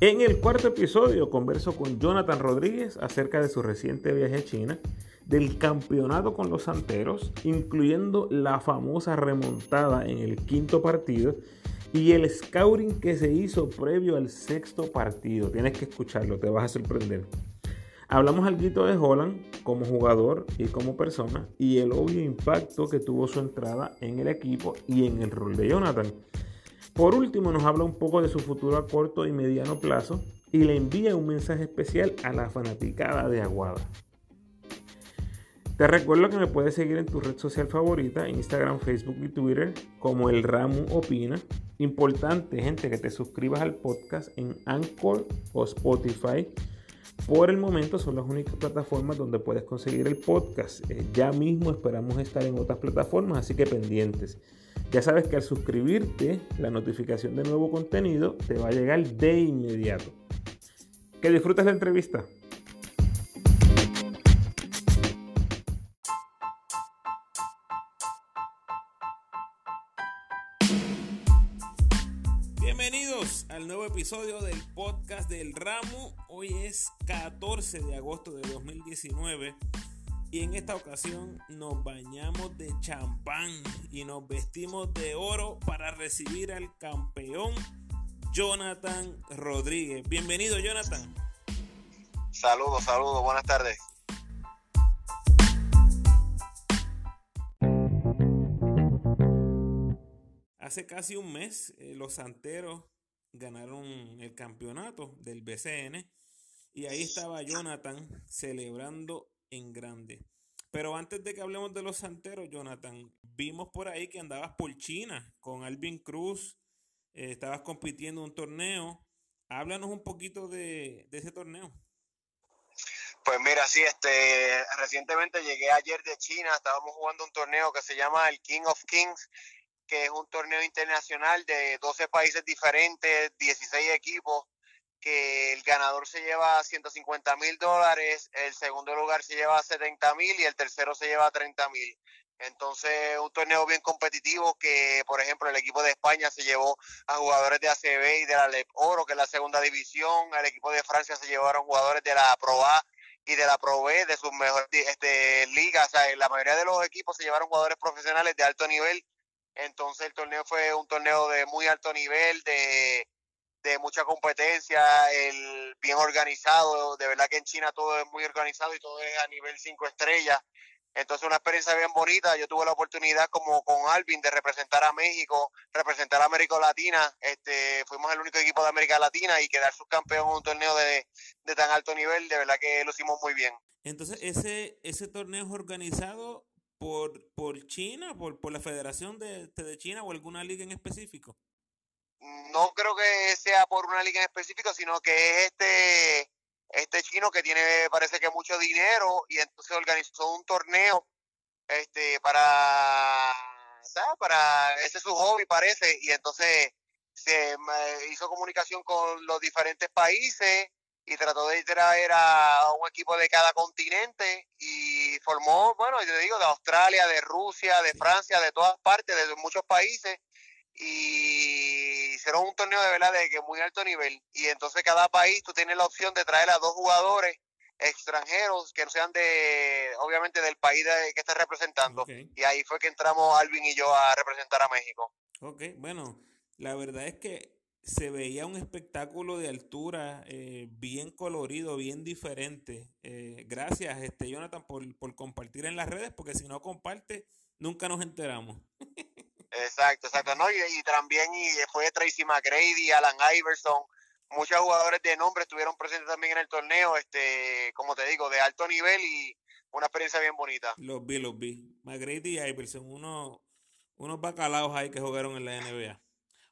En el cuarto episodio converso con Jonathan Rodríguez acerca de su reciente viaje a China, del campeonato con los Santeros, incluyendo la famosa remontada en el quinto partido y el scouting que se hizo previo al sexto partido. Tienes que escucharlo, te vas a sorprender. Hablamos algo de Holland como jugador y como persona y el obvio impacto que tuvo su entrada en el equipo y en el rol de Jonathan. Por último, nos habla un poco de su futuro a corto y mediano plazo y le envía un mensaje especial a la fanaticada de Aguada. Te recuerdo que me puedes seguir en tu red social favorita, Instagram, Facebook y Twitter, como el Ramu Opina. Importante, gente, que te suscribas al podcast en Anchor o Spotify. Por el momento son las únicas plataformas donde puedes conseguir el podcast. Eh, ya mismo esperamos estar en otras plataformas, así que pendientes. Ya sabes que al suscribirte, la notificación de nuevo contenido te va a llegar de inmediato. Que disfrutes la entrevista. Bienvenidos al nuevo episodio del podcast del Ramo. Hoy es 14 de agosto de 2019 y en esta ocasión nos bañamos de champán y nos vestimos de oro para recibir al campeón Jonathan Rodríguez. Bienvenido Jonathan. Saludos, saludos, buenas tardes. Hace casi un mes eh, los Santeros ganaron el campeonato del BCN y ahí estaba Jonathan celebrando en grande. Pero antes de que hablemos de los santeros, Jonathan, vimos por ahí que andabas por China con Alvin Cruz, eh, estabas compitiendo en un torneo. Háblanos un poquito de, ese torneo. Pues mira, sí, este, recientemente llegué ayer de China, estábamos jugando un torneo que se llama el King of Kings, que es un torneo internacional de 12 países diferentes, 16 equipos, que el ganador se lleva 150 mil dólares, el segundo lugar se lleva 70 mil y el tercero se lleva 30 mil. Entonces, un torneo bien competitivo que, por ejemplo, el equipo de España se llevó a jugadores de ACB y de la LEP Oro, que es la segunda división. El equipo de Francia se llevaron jugadores de la Pro A y de la Pro B, de sus mejores este, ligas. O sea, la mayoría de los equipos se llevaron jugadores profesionales de alto nivel. Entonces, el torneo fue un torneo de muy alto nivel, de de mucha competencia, el bien organizado, de verdad que en China todo es muy organizado y todo es a nivel 5 estrellas. Entonces una experiencia bien bonita, yo tuve la oportunidad como con Alvin de representar a México, representar a América Latina, este, fuimos el único equipo de América Latina y quedar subcampeón en un torneo de, tan alto nivel, de verdad que lo hicimos muy bien. Entonces ese, ese torneo es organizado por, por China, por, por la Federación de, de China o alguna liga en específico no creo que sea por una liga en específico, sino que es este, este chino que tiene, parece que mucho dinero, y entonces organizó un torneo este para, para ese es su hobby parece, y entonces se hizo comunicación con los diferentes países y trató de traer a un equipo de cada continente y formó, bueno, yo digo, de Australia, de Rusia, de Francia, de todas partes, de muchos países y hicieron un torneo de verdad de que muy alto nivel. Y entonces cada país tú tienes la opción de traer a dos jugadores extranjeros que no sean de obviamente del país que estés representando. Y ahí fue que entramos Alvin y yo a representar a México. Ok, bueno, la verdad es que se veía un espectáculo de altura eh, bien colorido, bien diferente. Eh, gracias, este Jonathan, por, por compartir en las redes, porque si no comparte, nunca nos enteramos. Exacto, exacto. No, y, también y fue Tracy McGrady, Alan Iverson, muchos jugadores de nombre estuvieron presentes también en el torneo, este, como te digo, de alto nivel y una experiencia bien bonita. Los vi, los vi. McGrady y Iverson, uno, unos bacalaos ahí que jugaron en la NBA.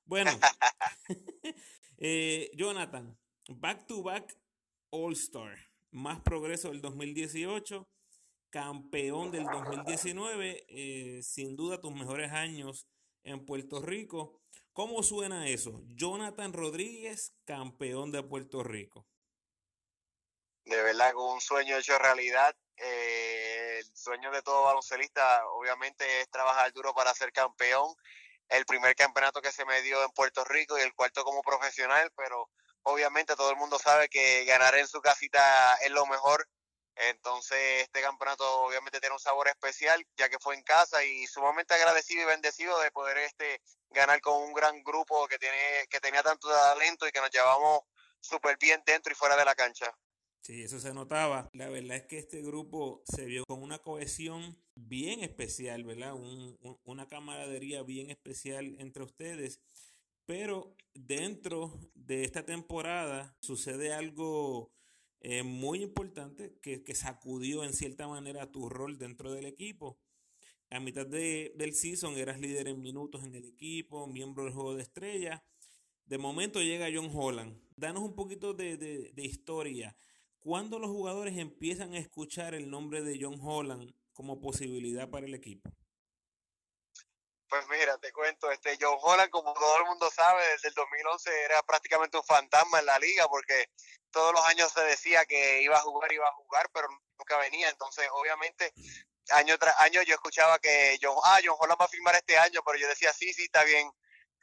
Bueno, eh, Jonathan, back to back All Star, más progreso del 2018 campeón del 2019, eh, sin duda tus mejores años en Puerto Rico. ¿Cómo suena eso? Jonathan Rodríguez, campeón de Puerto Rico. De verdad, con un sueño hecho realidad. Eh, el sueño de todo baloncelista, obviamente, es trabajar duro para ser campeón. El primer campeonato que se me dio en Puerto Rico y el cuarto como profesional, pero obviamente todo el mundo sabe que ganar en su casita es lo mejor. Entonces este campeonato obviamente tiene un sabor especial ya que fue en casa y sumamente agradecido y bendecido de poder este ganar con un gran grupo que tiene que tenía tanto talento y que nos llevamos súper bien dentro y fuera de la cancha. Sí, eso se notaba. La verdad es que este grupo se vio con una cohesión bien especial, ¿verdad? una camaradería bien especial entre ustedes. Pero dentro de esta temporada sucede algo eh, muy importante que, que, sacudió en cierta manera tu rol dentro del equipo. A mitad de, del season eras líder en minutos en el equipo, miembro del juego de estrellas. De momento llega John Holland. Danos un poquito de, de, de historia. ¿Cuándo los jugadores empiezan a escuchar el nombre de John Holland como posibilidad para el equipo? Pues mira, te cuento, este John Holland, como todo el mundo sabe, desde el 2011 era prácticamente un fantasma en la liga porque todos los años se decía que iba a jugar, iba a jugar, pero nunca venía. Entonces, obviamente, año tras año yo escuchaba que John, ah, John Holland va a firmar este año, pero yo decía, sí, sí, está bien,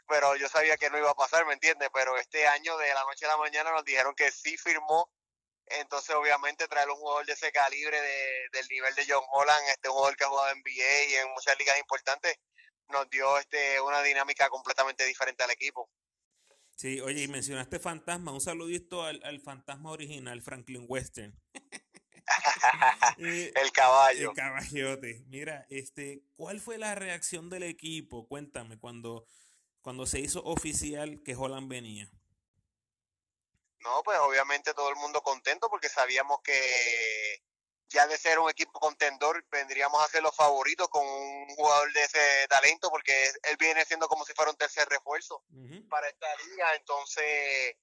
pero yo sabía que no iba a pasar, ¿me entiendes? Pero este año, de la noche a la mañana, nos dijeron que sí firmó entonces, obviamente, traer un jugador de ese calibre, de, del nivel de John Holland, este jugador que ha jugado en NBA y en muchas ligas importantes, nos dio este una dinámica completamente diferente al equipo. Sí, oye, y mencionaste fantasma, un saludito al, al fantasma original, Franklin Western. Eh, el caballo. El caballote. Mira, este, ¿cuál fue la reacción del equipo? Cuéntame, cuando, cuando se hizo oficial que Holland venía. No, pues obviamente todo el mundo contento porque sabíamos que ya de ser un equipo contendor vendríamos a ser los favoritos con un jugador de ese talento porque él viene siendo como si fuera un tercer refuerzo para esta liga. Entonces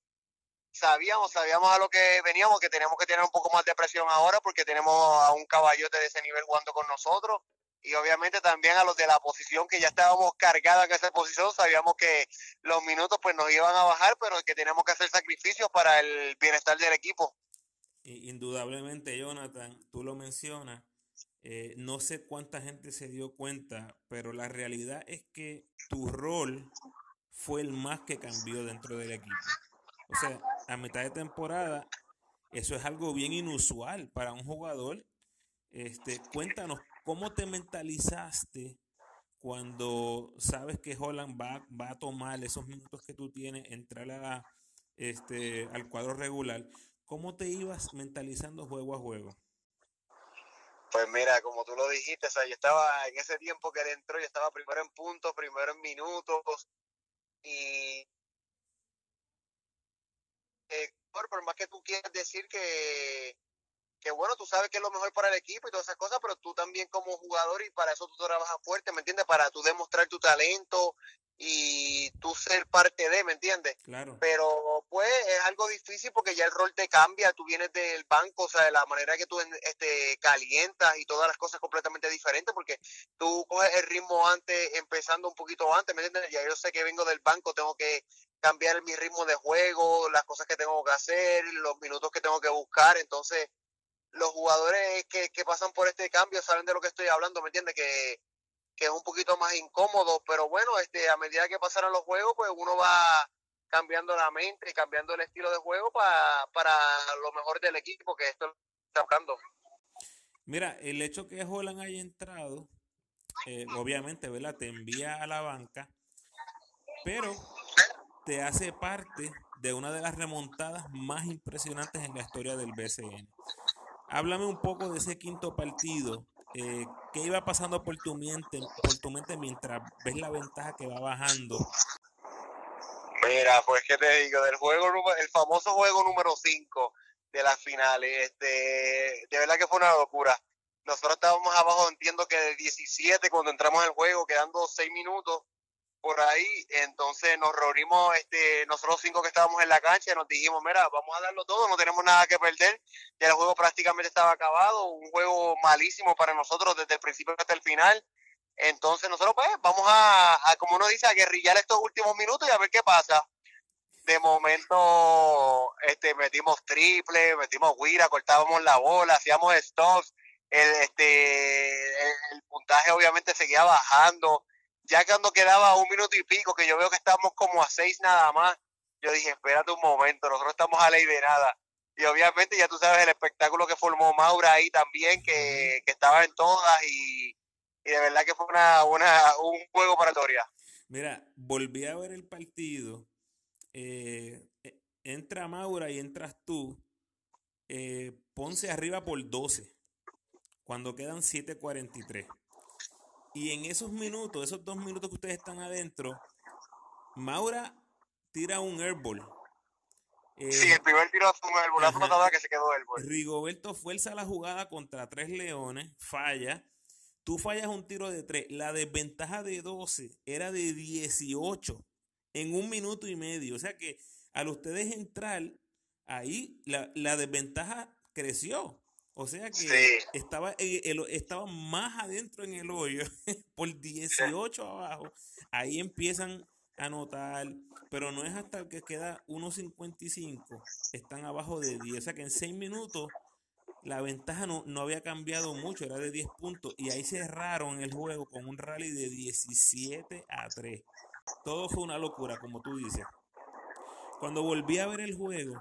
sabíamos, sabíamos a lo que veníamos, que teníamos que tener un poco más de presión ahora porque tenemos a un caballote de ese nivel jugando con nosotros y obviamente también a los de la posición que ya estábamos cargados en esa posición, sabíamos que los minutos pues nos iban a bajar, pero que teníamos que hacer sacrificios para el bienestar del equipo. Indudablemente, Jonathan, tú lo mencionas, eh, no sé cuánta gente se dio cuenta, pero la realidad es que tu rol fue el más que cambió dentro del equipo. O sea, a mitad de temporada, eso es algo bien inusual para un jugador. Este, cuéntanos ¿Cómo te mentalizaste cuando sabes que Holland va, va a tomar esos minutos que tú tienes, entrar a, este, al cuadro regular? ¿Cómo te ibas mentalizando juego a juego? Pues mira, como tú lo dijiste, o sea, yo estaba en ese tiempo que él entró, yo estaba primero en puntos, primero en minutos, y eh, por más que tú quieras decir que que bueno, tú sabes que es lo mejor para el equipo y todas esas cosas, pero tú también como jugador y para eso tú trabajas fuerte, ¿me entiendes? Para tú demostrar tu talento y tú ser parte de, ¿me entiendes? Claro. Pero pues es algo difícil porque ya el rol te cambia, tú vienes del banco, o sea, de la manera que tú este, calientas y todas las cosas completamente diferentes porque tú coges el ritmo antes, empezando un poquito antes, ¿me entiendes? Ya yo sé que vengo del banco, tengo que cambiar mi ritmo de juego, las cosas que tengo que hacer, los minutos que tengo que buscar, entonces los jugadores que, que, pasan por este cambio saben de lo que estoy hablando, ¿me entiendes? Que, es un poquito más incómodo, pero bueno, este a medida que pasaran los juegos, pues uno va cambiando la mente, cambiando el estilo de juego para, para lo mejor del equipo que esto está buscando. Mira, el hecho que Holland haya entrado, eh, obviamente, ¿verdad? Te envía a la banca, pero te hace parte de una de las remontadas más impresionantes en la historia del BCN. Háblame un poco de ese quinto partido. Eh, ¿Qué iba pasando por tu mente, por tu mente mientras ves la ventaja que va bajando? Mira, pues que te digo, del juego el famoso juego número 5 de las finales, este, de verdad que fue una locura. Nosotros estábamos abajo, entiendo que de 17 cuando entramos al juego, quedando 6 minutos por ahí, entonces nos reunimos, este, nosotros cinco que estábamos en la cancha, nos dijimos, mira, vamos a darlo todo, no tenemos nada que perder, ya el juego prácticamente estaba acabado, un juego malísimo para nosotros desde el principio hasta el final, entonces nosotros pues vamos a, como uno dice, a guerrillar estos últimos minutos y a ver qué pasa. De momento, este, metimos triple, metimos guira, cortábamos la bola, hacíamos stops, el, este, el puntaje obviamente seguía bajando, ya cuando quedaba un minuto y pico, que yo veo que estamos como a seis nada más, yo dije, espérate un momento, nosotros estamos a ley de nada. Y obviamente ya tú sabes el espectáculo que formó Maura ahí también, que, que estaba en todas y, y de verdad que fue una, una, un juego para Toria. Mira, volví a ver el partido. Eh, e, entra Maura y entras tú. Eh, Ponce arriba por 12, cuando quedan 7.43. Y en esos minutos, esos dos minutos que ustedes están adentro, Maura tira un airball. Eh, sí, el primer tiro fue un airball, la que se quedó airball. Rigoberto fuerza la jugada contra tres leones, falla. Tú fallas un tiro de tres. La desventaja de 12 era de 18 en un minuto y medio. O sea que al ustedes entrar, ahí la, la desventaja creció. O sea que estaba, estaba más adentro en el hoyo, por 18 abajo. Ahí empiezan a notar, pero no es hasta que queda 1.55, están abajo de 10. O sea que en 6 minutos la ventaja no, no había cambiado mucho, era de 10 puntos. Y ahí cerraron el juego con un rally de 17 a 3. Todo fue una locura, como tú dices. Cuando volví a ver el juego,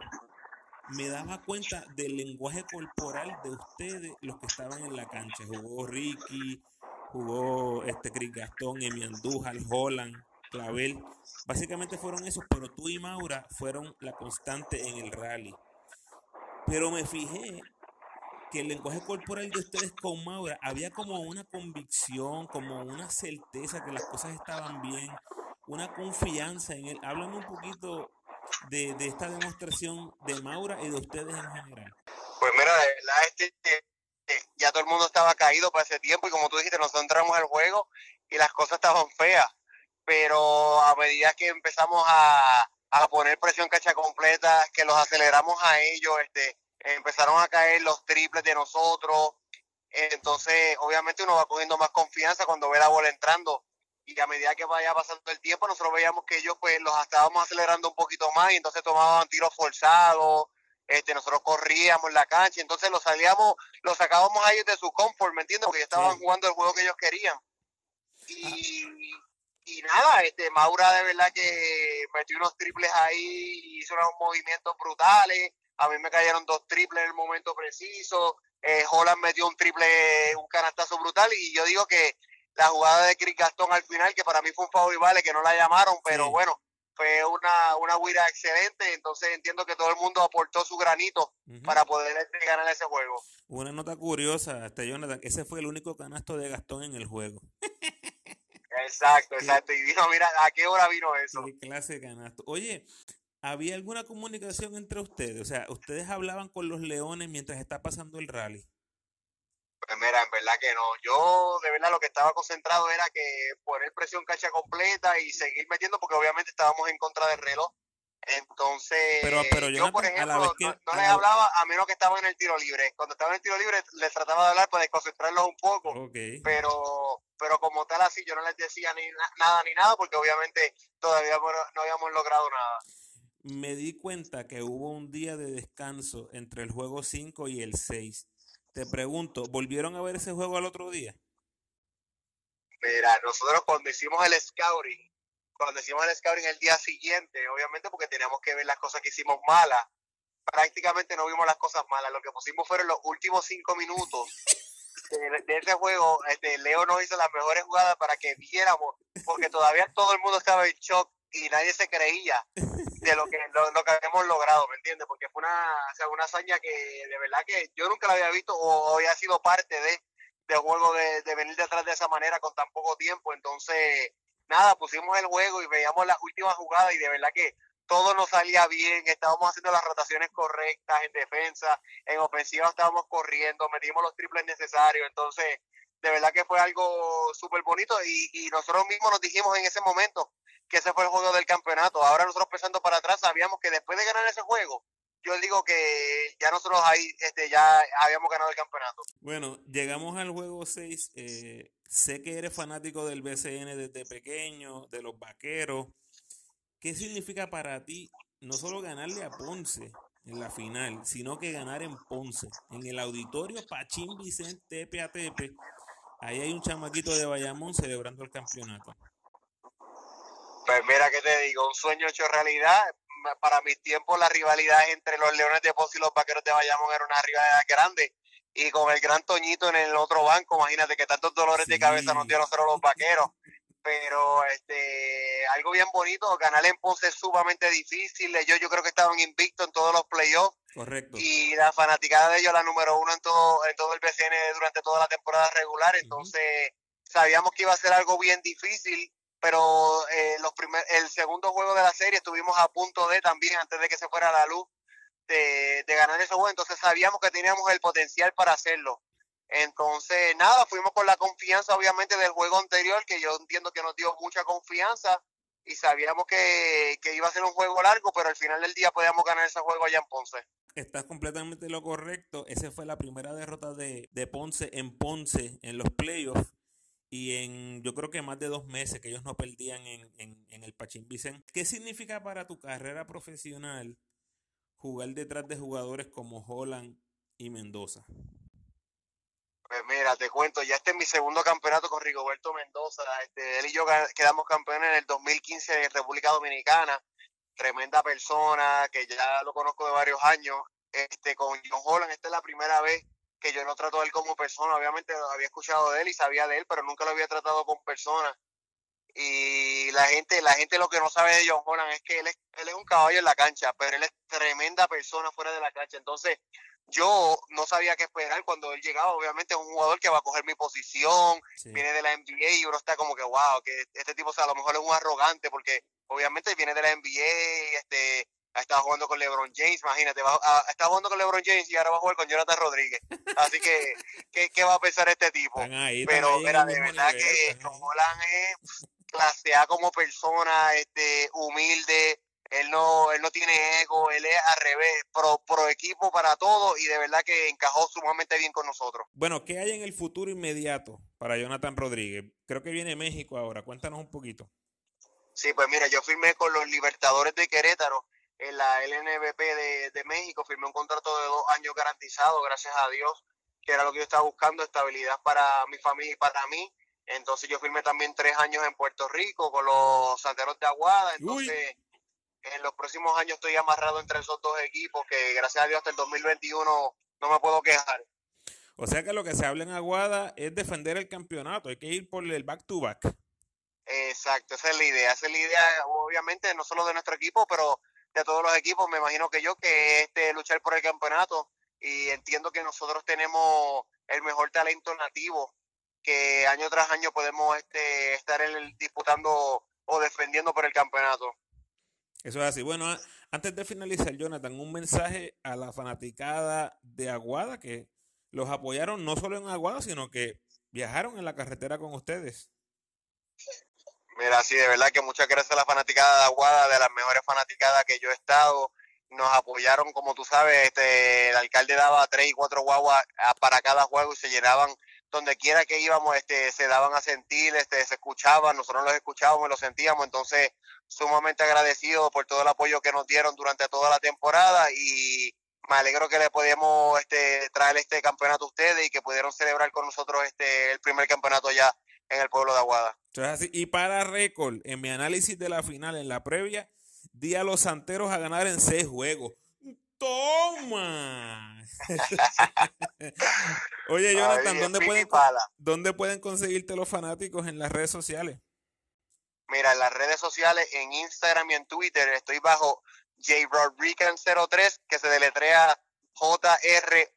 me daba cuenta del lenguaje corporal de ustedes, los que estaban en la cancha. Jugó Ricky, jugó este Chris Gastón, Emi Andújar, Holland, Clavel. Básicamente fueron esos, pero tú y Maura fueron la constante en el rally. Pero me fijé que el lenguaje corporal de ustedes con Maura había como una convicción, como una certeza que las cosas estaban bien, una confianza en él. Háblame un poquito de, de, esta demostración de Maura y de ustedes en general? Pues mira, de verdad, este, eh, ya todo el mundo estaba caído para ese tiempo y como tú dijiste, nosotros entramos al juego y las cosas estaban feas, pero a medida que empezamos a, a poner presión cacha completa, que los aceleramos a ellos, este, empezaron a caer los triples de nosotros, entonces obviamente uno va cogiendo más confianza cuando ve la bola entrando y a medida que vaya pasando el tiempo nosotros veíamos que ellos pues los estábamos acelerando un poquito más y entonces tomaban tiros forzados, este, nosotros corríamos en la cancha, entonces los salíamos, los sacábamos a ellos de su confort, ¿me entiendes? Porque estaban jugando el juego que ellos querían. Y, y nada, este Maura de verdad que metió unos triples ahí, hizo unos movimientos brutales, a mí me cayeron dos triples en el momento preciso, eh, Holland metió un triple, un canastazo brutal y yo digo que la jugada de Chris Gastón al final, que para mí fue un favor y vale, que no la llamaron, pero bueno, fue una, una huida excelente, entonces entiendo que todo el mundo aportó su granito para poder este, ganar ese juego. Una nota curiosa, este Jonathan, ese fue el único canasto de Gastón en el juego. exacto, exacto, y dijo, mira, ¿a qué hora vino eso? Qué clase de canasto. Oye, ¿había alguna comunicación entre ustedes? O sea, ¿ustedes hablaban con los leones mientras está pasando el rally? Pues mira, en verdad que no. Yo de verdad lo que estaba concentrado era que poner presión cacha completa y seguir metiendo porque obviamente estábamos en contra del reloj. Entonces, yo, por ejemplo, no, les hablaba a menos que estaba en el tiro libre. Cuando estaba en el tiro libre, les trataba de hablar para desconcentrarlos un poco. Pero pero como tal así, yo no les decía ni nada ni nada porque obviamente todavía no habíamos logrado nada. Me di cuenta que hubo un día de descanso entre el juego 5 y el 6 te pregunto, ¿volvieron a ver ese juego al otro día? Mira, nosotros cuando hicimos el scouting, cuando hicimos el scouting el día siguiente, obviamente porque teníamos que ver las cosas que hicimos malas, prácticamente no vimos las cosas malas, lo que pusimos fueron los últimos cinco minutos de, ese juego, este, Leo nos hizo las mejores jugadas para que viéramos, porque todavía todo el mundo estaba en shock y nadie se creía de lo que lo, que habíamos logrado, ¿me entiendes? Porque fue una, una hazaña que de verdad que yo nunca la había visto o había sido parte de, de juego de, de venir detrás de esa manera con tan poco tiempo. Entonces, nada, pusimos el juego y veíamos las últimas jugadas y de verdad que todo nos salía bien, estábamos haciendo las rotaciones correctas en defensa, en ofensiva estábamos corriendo, metimos los triples necesarios, entonces de verdad que fue algo súper bonito y, nosotros mismos nos dijimos en ese momento, que ese fue el juego del campeonato. Ahora nosotros pensando para atrás sabíamos que después de ganar ese juego, yo digo que ya nosotros ahí este, ya habíamos ganado el campeonato. Bueno, llegamos al juego 6. Eh, sé que eres fanático del BCN desde pequeño, de los vaqueros. ¿Qué significa para ti no solo ganarle a Ponce en la final, sino que ganar en Ponce, en el auditorio Pachín Vicente Tepe a Tepe? Ahí hay un chamaquito de Bayamón celebrando el campeonato. Pues mira que te digo, un sueño hecho realidad. para mis tiempos la rivalidad entre los Leones de Pozo y los Vaqueros de Bayamón era una rivalidad grande. Y con el gran Toñito en el otro banco, imagínate que tantos dolores de cabeza nos dieron solo los Vaqueros. Pero este algo bien bonito, ganar en Ponce es sumamente difícil. Ellos yo creo que estaban invictos en todos los playoffs. Correcto. Y la fanaticada de ellos, la número uno en todo, en todo el BCN durante toda la temporada regular. Entonces, sabíamos que iba a ser algo bien difícil pero eh, los primer, el segundo juego de la serie estuvimos a punto de también, antes de que se fuera la luz, de, ganar ese juego, entonces sabíamos que teníamos el potencial para hacerlo. Entonces, nada, fuimos con la confianza, obviamente, del juego anterior, que yo entiendo que nos dio mucha confianza y sabíamos que, que iba a ser un juego largo, pero al final del día podíamos ganar ese juego allá en Ponce. Estás completamente lo correcto. Esa fue la primera derrota de, de Ponce en Ponce en los playoffs y en yo creo que más de dos meses que ellos no perdían en, en, el Pachín Vicente. ¿Qué significa para tu carrera profesional jugar detrás de jugadores como Holland y Mendoza? Pues mira, te cuento, ya este es mi segundo campeonato con Rigoberto Mendoza. Este, él y yo quedamos campeones en el 2015 en República Dominicana. Tremenda persona, que ya lo conozco de varios años. Este, con John Holland, esta es la primera vez que yo no trato a él como persona, obviamente había escuchado de él y sabía de él, pero nunca lo había tratado como persona. Y la gente, la gente lo que no sabe de John Holland es que él es, él es un caballo en la cancha, pero él es tremenda persona fuera de la cancha. Entonces, yo no sabía qué esperar cuando él llegaba. Obviamente es un jugador que va a coger mi posición, viene de la NBA y uno está como que, wow, que este tipo o sea, a lo mejor es un arrogante porque obviamente viene de la NBA, este, ha estado jugando con LeBron James, imagínate, va, está jugando con LeBron James y ahora va a jugar con Jonathan Rodríguez. Así que, ¿qué, va a pensar este tipo? Pero, de verdad que John Holland es clase A como persona, este, humilde, él no, él no tiene ego, él es al revés, pro, pro equipo para todo y de verdad que encajó sumamente bien con nosotros. Bueno, ¿qué hay en el futuro inmediato para Jonathan Rodríguez? Creo que viene México ahora, cuéntanos un poquito. Sí, pues mira, yo firmé con los Libertadores de Querétaro en la LNBP de, de México, firmé un contrato de dos años garantizado, gracias a Dios, que era lo que yo estaba buscando, estabilidad para mi familia y para mí. Entonces yo firmé también tres años en Puerto Rico con los Santeros de Aguada. Entonces en los próximos años estoy amarrado entre esos dos equipos que gracias a Dios hasta el 2021 no me puedo quejar. O sea que lo que se habla en Aguada es defender el campeonato, hay que ir por el back to back. Exacto, esa es la idea, esa es la idea obviamente no solo de nuestro equipo, pero de todos los equipos, me imagino que yo, que este luchar por el campeonato y entiendo que nosotros tenemos el mejor talento nativo que año tras año podemos este, estar el, disputando o defendiendo por el campeonato. Eso es así. Bueno, antes de finalizar, Jonathan, un mensaje a la fanaticada de Aguada que los apoyaron no solo en Aguada, sino que viajaron en la carretera con ustedes. Mira, sí, de verdad que muchas gracias a la fanaticada de Aguada, de las mejores fanaticadas que yo he estado. Nos apoyaron, como tú sabes, este, el alcalde daba tres y cuatro guaguas para cada juego y se llenaban donde quiera que íbamos, este, se daban a sentir, este, se escuchaban, nosotros los escuchábamos y los sentíamos, entonces sumamente agradecido por todo el apoyo que nos dieron durante toda la temporada y me alegro que le podíamos este, traer este campeonato a ustedes y que pudieron celebrar con nosotros este, el primer campeonato ya en el pueblo de Aguada. Y para récord, en mi análisis de la final, en la previa, di a los santeros a ganar en seis juegos. ¡Toma! Oye, Jonathan, ¿dónde, pueden, ¿dónde pueden conseguirte los fanáticos en las redes sociales? Mira, en las redes sociales, en Instagram y en Twitter, estoy bajo JRodrican03, que se deletrea J-R-O-D-R-I-C-A-N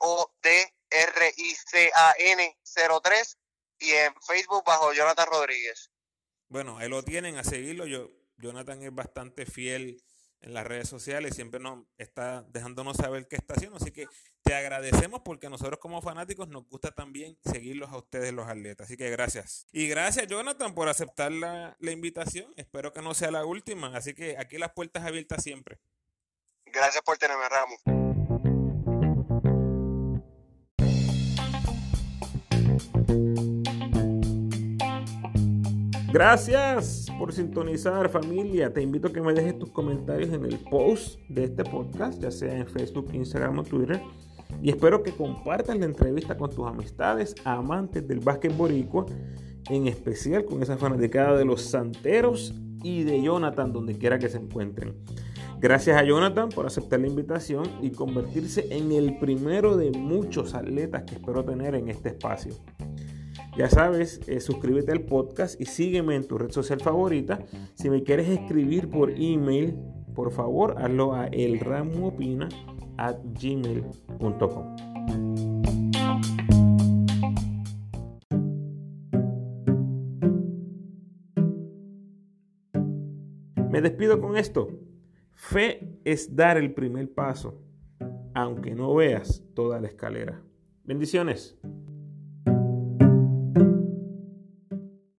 03 y en Facebook bajo Jonathan Rodríguez. Bueno, ahí lo tienen, a seguirlo. Yo, Jonathan es bastante fiel en las redes sociales, siempre nos está dejándonos saber qué está haciendo, así que te agradecemos porque nosotros como fanáticos nos gusta también seguirlos a ustedes los atletas, así que gracias. Y gracias Jonathan por aceptar la, la invitación, espero que no sea la última, así que aquí las puertas abiertas siempre. Gracias por tenerme, Ramos. Gracias por sintonizar familia. Te invito a que me dejes tus comentarios en el post de este podcast, ya sea en Facebook, Instagram o Twitter. Y espero que compartas la entrevista con tus amistades, amantes del básquet boricua, en especial con esa fanaticada de los Santeros y de Jonathan, donde quiera que se encuentren. Gracias a Jonathan por aceptar la invitación y convertirse en el primero de muchos atletas que espero tener en este espacio. Ya sabes, eh, suscríbete al podcast y sígueme en tu red social favorita. Si me quieres escribir por email, por favor, hazlo a elramuopina@gmail.com. Me despido con esto. Fe es dar el primer paso, aunque no veas toda la escalera. Bendiciones.